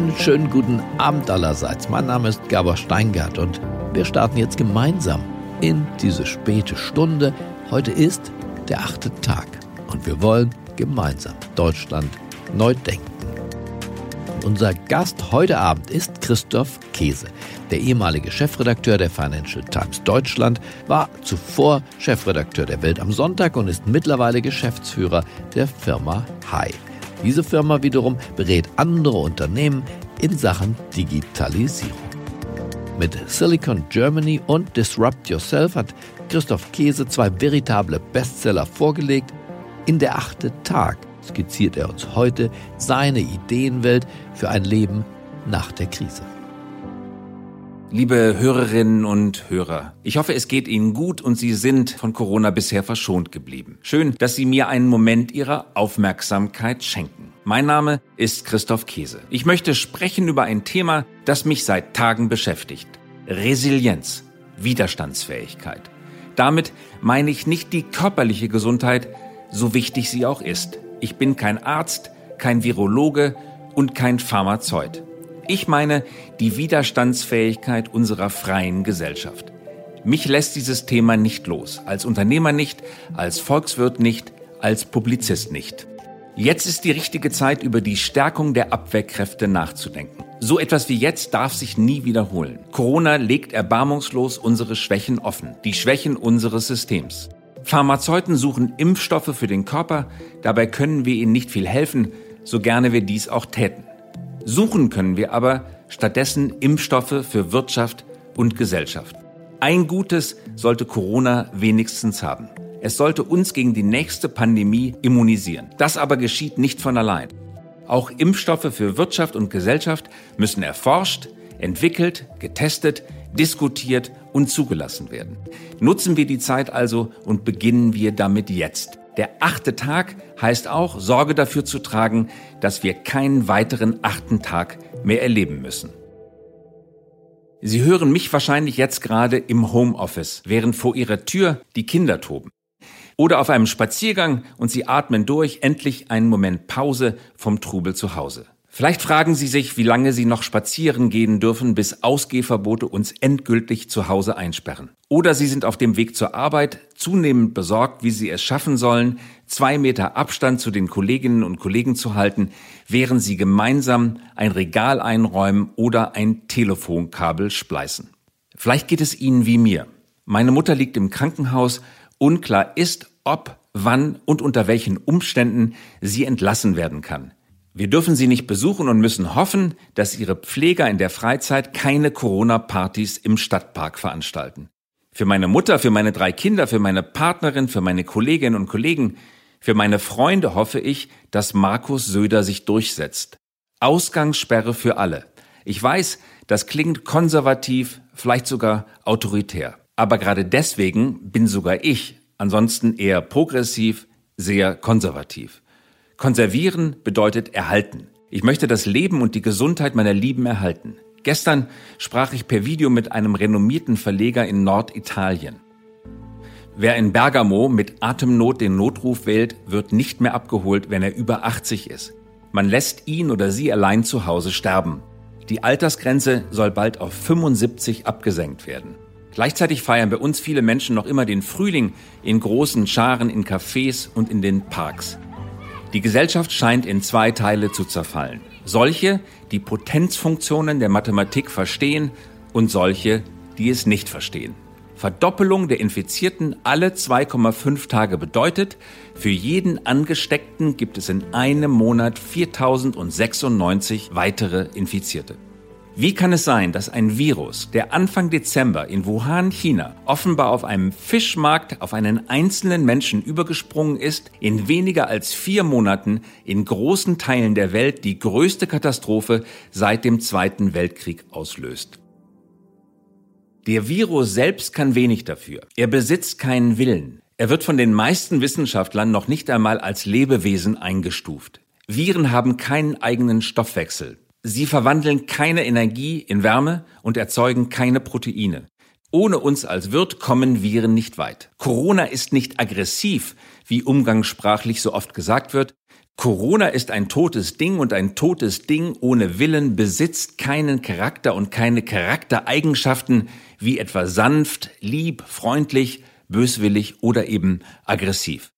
Einen schönen guten Abend allerseits. Mein Name ist Gabor Steingart und wir starten jetzt gemeinsam in diese späte Stunde. Heute ist der achte Tag und wir wollen gemeinsam Deutschland neu denken. Unser Gast heute Abend ist Christoph Käse. Der ehemalige Chefredakteur der Financial Times Deutschland war zuvor Chefredakteur der Welt am Sonntag und ist mittlerweile Geschäftsführer der Firma Hai. Diese Firma wiederum berät andere Unternehmen in Sachen Digitalisierung. Mit Silicon Germany und Disrupt Yourself hat Christoph Käse zwei veritable Bestseller vorgelegt. In der achte Tag skizziert er uns heute seine Ideenwelt für ein Leben nach der Krise. Liebe Hörerinnen und Hörer, ich hoffe, es geht Ihnen gut und Sie sind von Corona bisher verschont geblieben. Schön, dass Sie mir einen Moment Ihrer Aufmerksamkeit schenken. Mein Name ist Christoph Käse. Ich möchte sprechen über ein Thema, das mich seit Tagen beschäftigt. Resilienz, Widerstandsfähigkeit. Damit meine ich nicht die körperliche Gesundheit, so wichtig sie auch ist. Ich bin kein Arzt, kein Virologe und kein Pharmazeut. Ich meine die Widerstandsfähigkeit unserer freien Gesellschaft. Mich lässt dieses Thema nicht los, als Unternehmer nicht, als Volkswirt nicht, als Publizist nicht. Jetzt ist die richtige Zeit, über die Stärkung der Abwehrkräfte nachzudenken. So etwas wie jetzt darf sich nie wiederholen. Corona legt erbarmungslos unsere Schwächen offen, die Schwächen unseres Systems. Pharmazeuten suchen Impfstoffe für den Körper, dabei können wir ihnen nicht viel helfen, so gerne wir dies auch täten. Suchen können wir aber stattdessen Impfstoffe für Wirtschaft und Gesellschaft. Ein Gutes sollte Corona wenigstens haben. Es sollte uns gegen die nächste Pandemie immunisieren. Das aber geschieht nicht von allein. Auch Impfstoffe für Wirtschaft und Gesellschaft müssen erforscht, entwickelt, getestet, diskutiert und zugelassen werden. Nutzen wir die Zeit also und beginnen wir damit jetzt. Der achte Tag heißt auch, Sorge dafür zu tragen, dass wir keinen weiteren achten Tag mehr erleben müssen. Sie hören mich wahrscheinlich jetzt gerade im Homeoffice, während vor Ihrer Tür die Kinder toben. Oder auf einem Spaziergang und Sie atmen durch, endlich einen Moment Pause vom Trubel zu Hause. Vielleicht fragen Sie sich, wie lange Sie noch spazieren gehen dürfen, bis Ausgehverbote uns endgültig zu Hause einsperren. Oder Sie sind auf dem Weg zur Arbeit, zunehmend besorgt, wie Sie es schaffen sollen, zwei Meter Abstand zu den Kolleginnen und Kollegen zu halten, während Sie gemeinsam ein Regal einräumen oder ein Telefonkabel spleißen. Vielleicht geht es Ihnen wie mir. Meine Mutter liegt im Krankenhaus, unklar ist, ob, wann und unter welchen Umständen sie entlassen werden kann. Wir dürfen sie nicht besuchen und müssen hoffen, dass ihre Pfleger in der Freizeit keine Corona-Partys im Stadtpark veranstalten. Für meine Mutter, für meine drei Kinder, für meine Partnerin, für meine Kolleginnen und Kollegen, für meine Freunde hoffe ich, dass Markus Söder sich durchsetzt. Ausgangssperre für alle. Ich weiß, das klingt konservativ, vielleicht sogar autoritär. Aber gerade deswegen bin sogar ich ansonsten eher progressiv, sehr konservativ. Konservieren bedeutet erhalten. Ich möchte das Leben und die Gesundheit meiner Lieben erhalten. Gestern sprach ich per Video mit einem renommierten Verleger in Norditalien. Wer in Bergamo mit Atemnot den Notruf wählt, wird nicht mehr abgeholt, wenn er über 80 ist. Man lässt ihn oder sie allein zu Hause sterben. Die Altersgrenze soll bald auf 75 abgesenkt werden. Gleichzeitig feiern bei uns viele Menschen noch immer den Frühling in großen Scharen in Cafés und in den Parks. Die Gesellschaft scheint in zwei Teile zu zerfallen. Solche, die Potenzfunktionen der Mathematik verstehen und solche, die es nicht verstehen. Verdoppelung der Infizierten alle 2,5 Tage bedeutet, für jeden Angesteckten gibt es in einem Monat 4096 weitere Infizierte. Wie kann es sein, dass ein Virus, der Anfang Dezember in Wuhan, China, offenbar auf einem Fischmarkt auf einen einzelnen Menschen übergesprungen ist, in weniger als vier Monaten in großen Teilen der Welt die größte Katastrophe seit dem Zweiten Weltkrieg auslöst? Der Virus selbst kann wenig dafür. Er besitzt keinen Willen. Er wird von den meisten Wissenschaftlern noch nicht einmal als Lebewesen eingestuft. Viren haben keinen eigenen Stoffwechsel. Sie verwandeln keine Energie in Wärme und erzeugen keine Proteine. Ohne uns als Wirt kommen Viren nicht weit. Corona ist nicht aggressiv, wie umgangssprachlich so oft gesagt wird. Corona ist ein totes Ding und ein totes Ding ohne Willen besitzt keinen Charakter und keine Charaktereigenschaften wie etwa sanft, lieb, freundlich, böswillig oder eben aggressiv.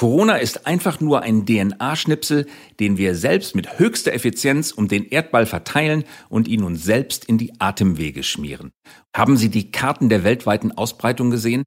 Corona ist einfach nur ein DNA-Schnipsel, den wir selbst mit höchster Effizienz um den Erdball verteilen und ihn uns selbst in die Atemwege schmieren. Haben Sie die Karten der weltweiten Ausbreitung gesehen?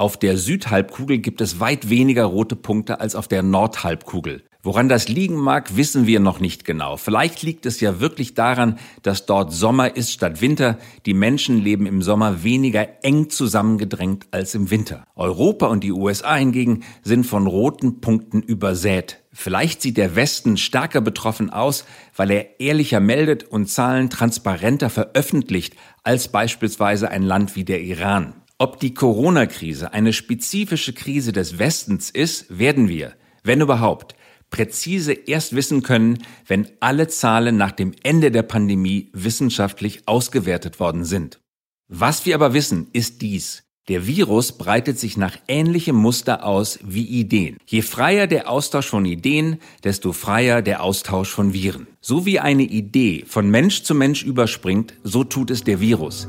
Auf der Südhalbkugel gibt es weit weniger rote Punkte als auf der Nordhalbkugel. Woran das liegen mag, wissen wir noch nicht genau. Vielleicht liegt es ja wirklich daran, dass dort Sommer ist statt Winter. Die Menschen leben im Sommer weniger eng zusammengedrängt als im Winter. Europa und die USA hingegen sind von roten Punkten übersät. Vielleicht sieht der Westen stärker betroffen aus, weil er ehrlicher meldet und Zahlen transparenter veröffentlicht als beispielsweise ein Land wie der Iran. Ob die Corona-Krise eine spezifische Krise des Westens ist, werden wir, wenn überhaupt, präzise erst wissen können, wenn alle Zahlen nach dem Ende der Pandemie wissenschaftlich ausgewertet worden sind. Was wir aber wissen, ist dies. Der Virus breitet sich nach ähnlichem Muster aus wie Ideen. Je freier der Austausch von Ideen, desto freier der Austausch von Viren. So wie eine Idee von Mensch zu Mensch überspringt, so tut es der Virus.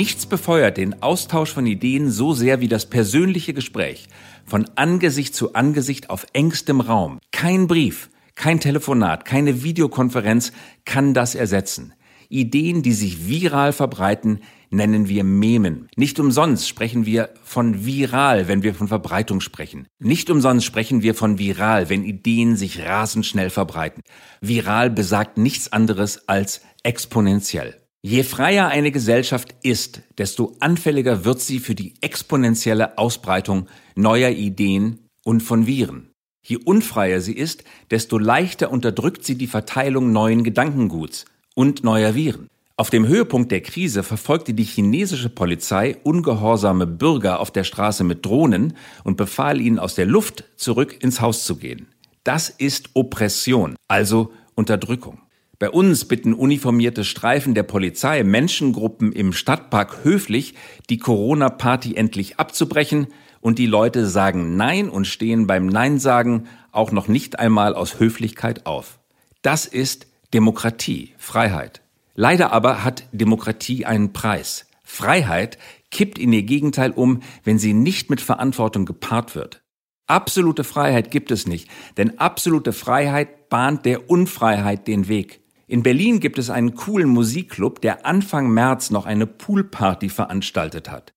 Nichts befeuert den Austausch von Ideen so sehr wie das persönliche Gespräch, von Angesicht zu Angesicht auf engstem Raum. Kein Brief, kein Telefonat, keine Videokonferenz kann das ersetzen. Ideen, die sich viral verbreiten, nennen wir Memen. Nicht umsonst sprechen wir von viral, wenn wir von Verbreitung sprechen. Nicht umsonst sprechen wir von viral, wenn Ideen sich rasend schnell verbreiten. Viral besagt nichts anderes als exponentiell. Je freier eine Gesellschaft ist, desto anfälliger wird sie für die exponentielle Ausbreitung neuer Ideen und von Viren. Je unfreier sie ist, desto leichter unterdrückt sie die Verteilung neuen Gedankenguts und neuer Viren. Auf dem Höhepunkt der Krise verfolgte die chinesische Polizei ungehorsame Bürger auf der Straße mit Drohnen und befahl ihnen aus der Luft zurück ins Haus zu gehen. Das ist Oppression, also Unterdrückung. Bei uns bitten uniformierte Streifen der Polizei Menschengruppen im Stadtpark höflich, die Corona-Party endlich abzubrechen und die Leute sagen Nein und stehen beim Nein sagen auch noch nicht einmal aus Höflichkeit auf. Das ist Demokratie, Freiheit. Leider aber hat Demokratie einen Preis. Freiheit kippt in ihr Gegenteil um, wenn sie nicht mit Verantwortung gepaart wird. Absolute Freiheit gibt es nicht, denn absolute Freiheit bahnt der Unfreiheit den Weg. In Berlin gibt es einen coolen Musikclub, der Anfang März noch eine Poolparty veranstaltet hat.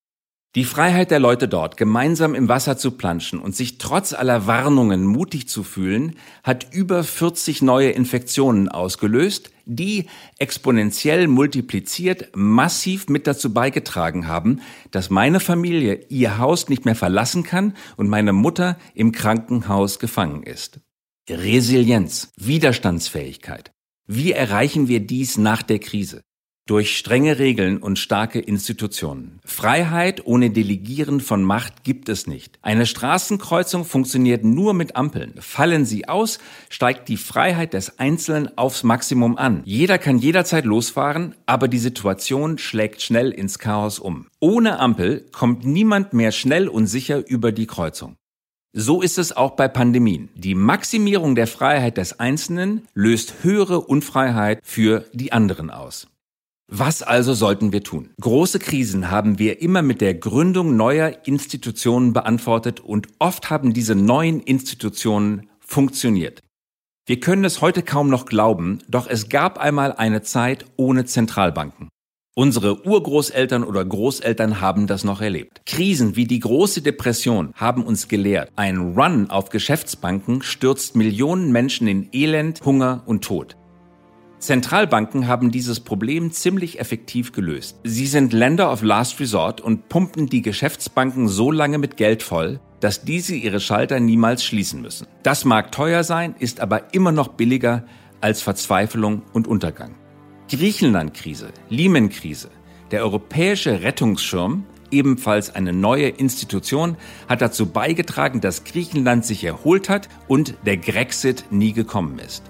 Die Freiheit der Leute dort, gemeinsam im Wasser zu planschen und sich trotz aller Warnungen mutig zu fühlen, hat über 40 neue Infektionen ausgelöst, die exponentiell multipliziert massiv mit dazu beigetragen haben, dass meine Familie ihr Haus nicht mehr verlassen kann und meine Mutter im Krankenhaus gefangen ist. Resilienz, Widerstandsfähigkeit, wie erreichen wir dies nach der Krise? Durch strenge Regeln und starke Institutionen. Freiheit ohne Delegieren von Macht gibt es nicht. Eine Straßenkreuzung funktioniert nur mit Ampeln. Fallen sie aus, steigt die Freiheit des Einzelnen aufs Maximum an. Jeder kann jederzeit losfahren, aber die Situation schlägt schnell ins Chaos um. Ohne Ampel kommt niemand mehr schnell und sicher über die Kreuzung. So ist es auch bei Pandemien. Die Maximierung der Freiheit des Einzelnen löst höhere Unfreiheit für die anderen aus. Was also sollten wir tun? Große Krisen haben wir immer mit der Gründung neuer Institutionen beantwortet und oft haben diese neuen Institutionen funktioniert. Wir können es heute kaum noch glauben, doch es gab einmal eine Zeit ohne Zentralbanken. Unsere Urgroßeltern oder Großeltern haben das noch erlebt. Krisen wie die große Depression haben uns gelehrt, ein Run auf Geschäftsbanken stürzt Millionen Menschen in Elend, Hunger und Tod. Zentralbanken haben dieses Problem ziemlich effektiv gelöst. Sie sind Länder of Last Resort und pumpen die Geschäftsbanken so lange mit Geld voll, dass diese ihre Schalter niemals schließen müssen. Das mag teuer sein, ist aber immer noch billiger als Verzweiflung und Untergang. Griechenland-Krise, Lehman-Krise, der europäische Rettungsschirm ebenfalls eine neue Institution, hat dazu beigetragen, dass Griechenland sich erholt hat und der Grexit nie gekommen ist.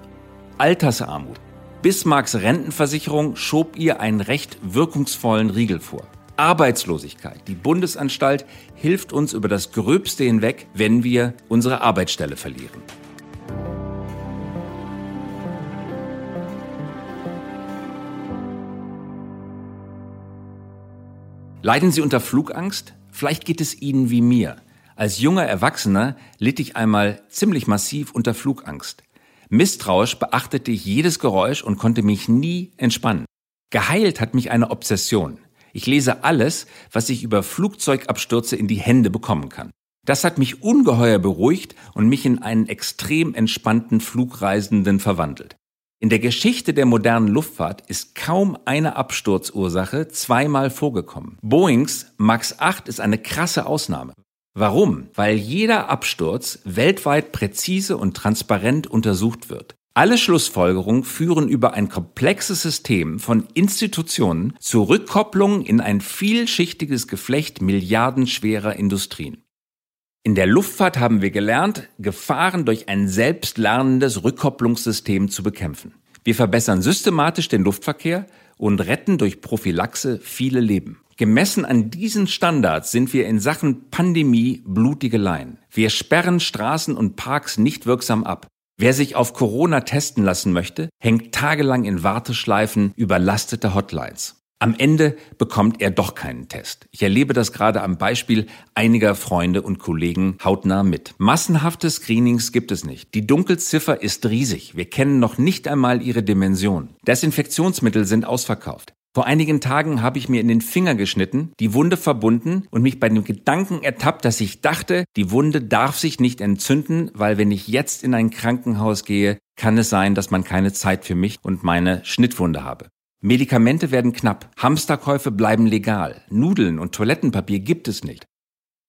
Altersarmut. Bismarcks Rentenversicherung schob ihr einen recht wirkungsvollen Riegel vor. Arbeitslosigkeit. Die Bundesanstalt hilft uns über das Gröbste hinweg, wenn wir unsere Arbeitsstelle verlieren. Leiden Sie unter Flugangst? Vielleicht geht es Ihnen wie mir. Als junger Erwachsener litt ich einmal ziemlich massiv unter Flugangst. Misstrauisch beachtete ich jedes Geräusch und konnte mich nie entspannen. Geheilt hat mich eine Obsession. Ich lese alles, was ich über Flugzeugabstürze in die Hände bekommen kann. Das hat mich ungeheuer beruhigt und mich in einen extrem entspannten Flugreisenden verwandelt. In der Geschichte der modernen Luftfahrt ist kaum eine Absturzursache zweimal vorgekommen. Boeings MAX 8 ist eine krasse Ausnahme. Warum? Weil jeder Absturz weltweit präzise und transparent untersucht wird. Alle Schlussfolgerungen führen über ein komplexes System von Institutionen zur Rückkopplung in ein vielschichtiges Geflecht milliardenschwerer Industrien. In der Luftfahrt haben wir gelernt, Gefahren durch ein selbstlernendes Rückkopplungssystem zu bekämpfen. Wir verbessern systematisch den Luftverkehr und retten durch Prophylaxe viele Leben. Gemessen an diesen Standards sind wir in Sachen Pandemie blutige Laien. Wir sperren Straßen und Parks nicht wirksam ab. Wer sich auf Corona testen lassen möchte, hängt tagelang in Warteschleifen überlastete Hotlines. Am Ende bekommt er doch keinen Test. Ich erlebe das gerade am Beispiel einiger Freunde und Kollegen hautnah mit. Massenhafte Screenings gibt es nicht. Die Dunkelziffer ist riesig. Wir kennen noch nicht einmal ihre Dimension. Desinfektionsmittel sind ausverkauft. Vor einigen Tagen habe ich mir in den Finger geschnitten, die Wunde verbunden und mich bei dem Gedanken ertappt, dass ich dachte, die Wunde darf sich nicht entzünden, weil wenn ich jetzt in ein Krankenhaus gehe, kann es sein, dass man keine Zeit für mich und meine Schnittwunde habe. Medikamente werden knapp, Hamsterkäufe bleiben legal, Nudeln und Toilettenpapier gibt es nicht.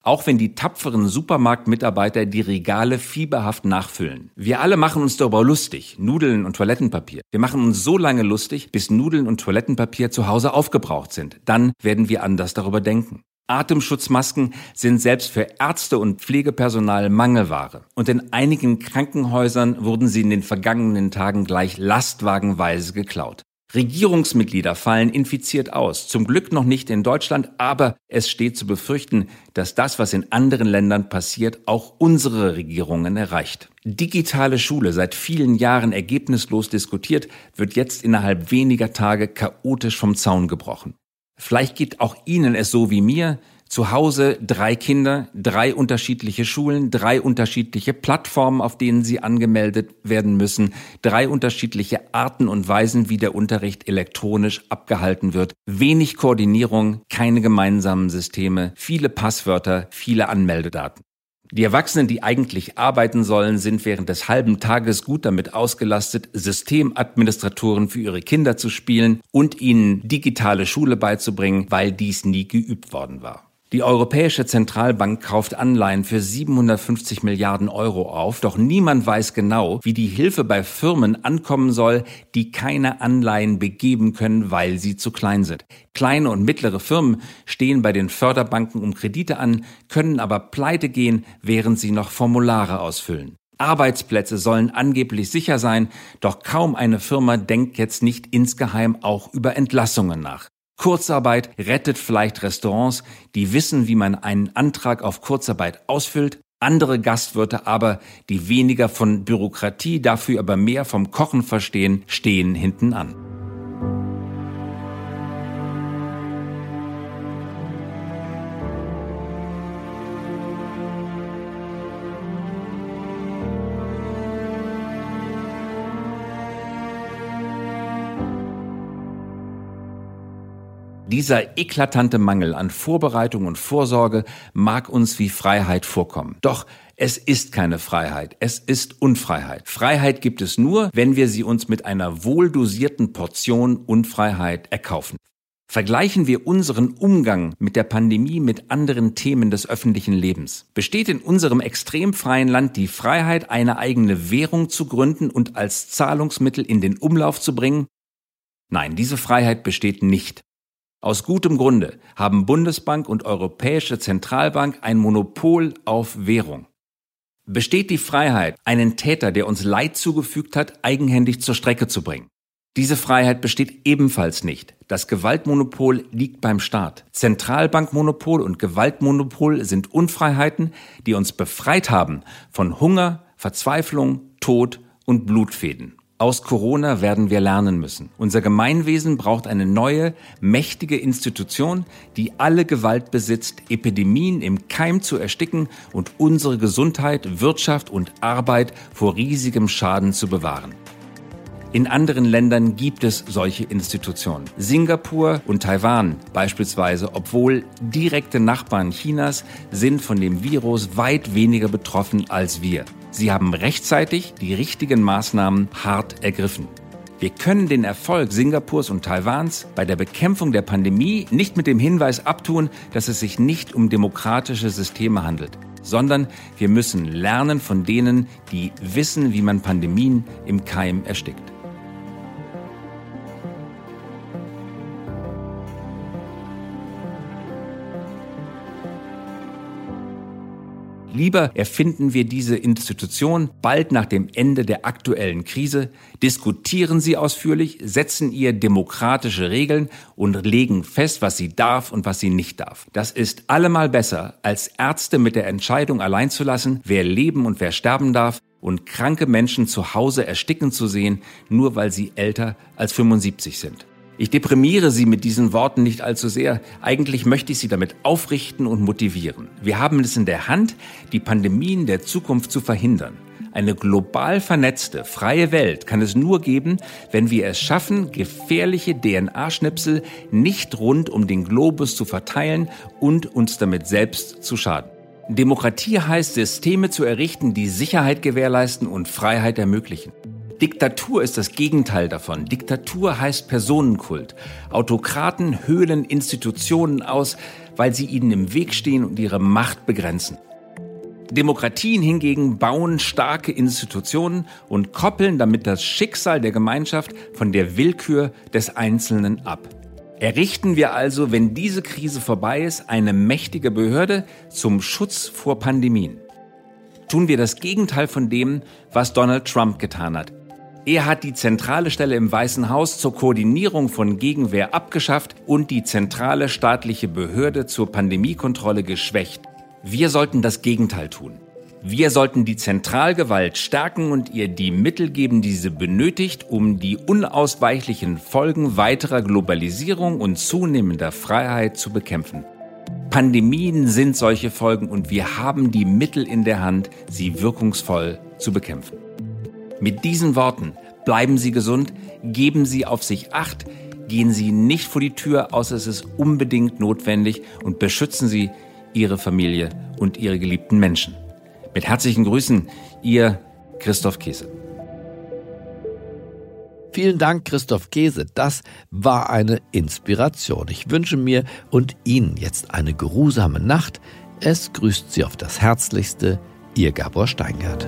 Auch wenn die tapferen Supermarktmitarbeiter die Regale fieberhaft nachfüllen. Wir alle machen uns darüber lustig, Nudeln und Toilettenpapier. Wir machen uns so lange lustig, bis Nudeln und Toilettenpapier zu Hause aufgebraucht sind. Dann werden wir anders darüber denken. Atemschutzmasken sind selbst für Ärzte und Pflegepersonal Mangelware. Und in einigen Krankenhäusern wurden sie in den vergangenen Tagen gleich lastwagenweise geklaut. Regierungsmitglieder fallen infiziert aus. Zum Glück noch nicht in Deutschland, aber es steht zu befürchten, dass das, was in anderen Ländern passiert, auch unsere Regierungen erreicht. Digitale Schule, seit vielen Jahren ergebnislos diskutiert, wird jetzt innerhalb weniger Tage chaotisch vom Zaun gebrochen. Vielleicht geht auch Ihnen es so wie mir, zu Hause drei Kinder, drei unterschiedliche Schulen, drei unterschiedliche Plattformen, auf denen sie angemeldet werden müssen, drei unterschiedliche Arten und Weisen, wie der Unterricht elektronisch abgehalten wird, wenig Koordinierung, keine gemeinsamen Systeme, viele Passwörter, viele Anmeldedaten. Die Erwachsenen, die eigentlich arbeiten sollen, sind während des halben Tages gut damit ausgelastet, Systemadministratoren für ihre Kinder zu spielen und ihnen digitale Schule beizubringen, weil dies nie geübt worden war. Die Europäische Zentralbank kauft Anleihen für 750 Milliarden Euro auf, doch niemand weiß genau, wie die Hilfe bei Firmen ankommen soll, die keine Anleihen begeben können, weil sie zu klein sind. Kleine und mittlere Firmen stehen bei den Förderbanken um Kredite an, können aber pleite gehen, während sie noch Formulare ausfüllen. Arbeitsplätze sollen angeblich sicher sein, doch kaum eine Firma denkt jetzt nicht insgeheim auch über Entlassungen nach. Kurzarbeit rettet vielleicht Restaurants, die wissen, wie man einen Antrag auf Kurzarbeit ausfüllt, andere Gastwirte aber, die weniger von Bürokratie, dafür aber mehr vom Kochen verstehen, stehen hinten an. Dieser eklatante Mangel an Vorbereitung und Vorsorge mag uns wie Freiheit vorkommen. Doch es ist keine Freiheit, es ist Unfreiheit. Freiheit gibt es nur, wenn wir sie uns mit einer wohldosierten Portion Unfreiheit erkaufen. Vergleichen wir unseren Umgang mit der Pandemie mit anderen Themen des öffentlichen Lebens. Besteht in unserem extrem freien Land die Freiheit, eine eigene Währung zu gründen und als Zahlungsmittel in den Umlauf zu bringen? Nein, diese Freiheit besteht nicht. Aus gutem Grunde haben Bundesbank und Europäische Zentralbank ein Monopol auf Währung. Besteht die Freiheit, einen Täter, der uns Leid zugefügt hat, eigenhändig zur Strecke zu bringen? Diese Freiheit besteht ebenfalls nicht. Das Gewaltmonopol liegt beim Staat. Zentralbankmonopol und Gewaltmonopol sind Unfreiheiten, die uns befreit haben von Hunger, Verzweiflung, Tod und Blutfäden. Aus Corona werden wir lernen müssen. Unser Gemeinwesen braucht eine neue, mächtige Institution, die alle Gewalt besitzt, Epidemien im Keim zu ersticken und unsere Gesundheit, Wirtschaft und Arbeit vor riesigem Schaden zu bewahren. In anderen Ländern gibt es solche Institutionen. Singapur und Taiwan beispielsweise, obwohl direkte Nachbarn Chinas, sind von dem Virus weit weniger betroffen als wir. Sie haben rechtzeitig die richtigen Maßnahmen hart ergriffen. Wir können den Erfolg Singapurs und Taiwans bei der Bekämpfung der Pandemie nicht mit dem Hinweis abtun, dass es sich nicht um demokratische Systeme handelt, sondern wir müssen lernen von denen, die wissen, wie man Pandemien im Keim erstickt. Lieber erfinden wir diese Institution bald nach dem Ende der aktuellen Krise, diskutieren sie ausführlich, setzen ihr demokratische Regeln und legen fest, was sie darf und was sie nicht darf. Das ist allemal besser, als Ärzte mit der Entscheidung allein zu lassen, wer leben und wer sterben darf und kranke Menschen zu Hause ersticken zu sehen, nur weil sie älter als 75 sind. Ich deprimiere Sie mit diesen Worten nicht allzu sehr. Eigentlich möchte ich Sie damit aufrichten und motivieren. Wir haben es in der Hand, die Pandemien der Zukunft zu verhindern. Eine global vernetzte, freie Welt kann es nur geben, wenn wir es schaffen, gefährliche DNA-Schnipsel nicht rund um den Globus zu verteilen und uns damit selbst zu schaden. Demokratie heißt, Systeme zu errichten, die Sicherheit gewährleisten und Freiheit ermöglichen. Diktatur ist das Gegenteil davon. Diktatur heißt Personenkult. Autokraten höhlen Institutionen aus, weil sie ihnen im Weg stehen und ihre Macht begrenzen. Demokratien hingegen bauen starke Institutionen und koppeln damit das Schicksal der Gemeinschaft von der Willkür des Einzelnen ab. Errichten wir also, wenn diese Krise vorbei ist, eine mächtige Behörde zum Schutz vor Pandemien. Tun wir das Gegenteil von dem, was Donald Trump getan hat. Er hat die zentrale Stelle im Weißen Haus zur Koordinierung von Gegenwehr abgeschafft und die zentrale staatliche Behörde zur Pandemiekontrolle geschwächt. Wir sollten das Gegenteil tun. Wir sollten die Zentralgewalt stärken und ihr die Mittel geben, die sie benötigt, um die unausweichlichen Folgen weiterer Globalisierung und zunehmender Freiheit zu bekämpfen. Pandemien sind solche Folgen und wir haben die Mittel in der Hand, sie wirkungsvoll zu bekämpfen. Mit diesen Worten bleiben Sie gesund, geben Sie auf sich Acht, gehen Sie nicht vor die Tür, außer es ist unbedingt notwendig und beschützen Sie Ihre Familie und Ihre geliebten Menschen. Mit herzlichen Grüßen, Ihr Christoph Käse. Vielen Dank, Christoph Käse. Das war eine Inspiration. Ich wünsche mir und Ihnen jetzt eine geruhsame Nacht. Es grüßt Sie auf das Herzlichste, Ihr Gabor Steingart.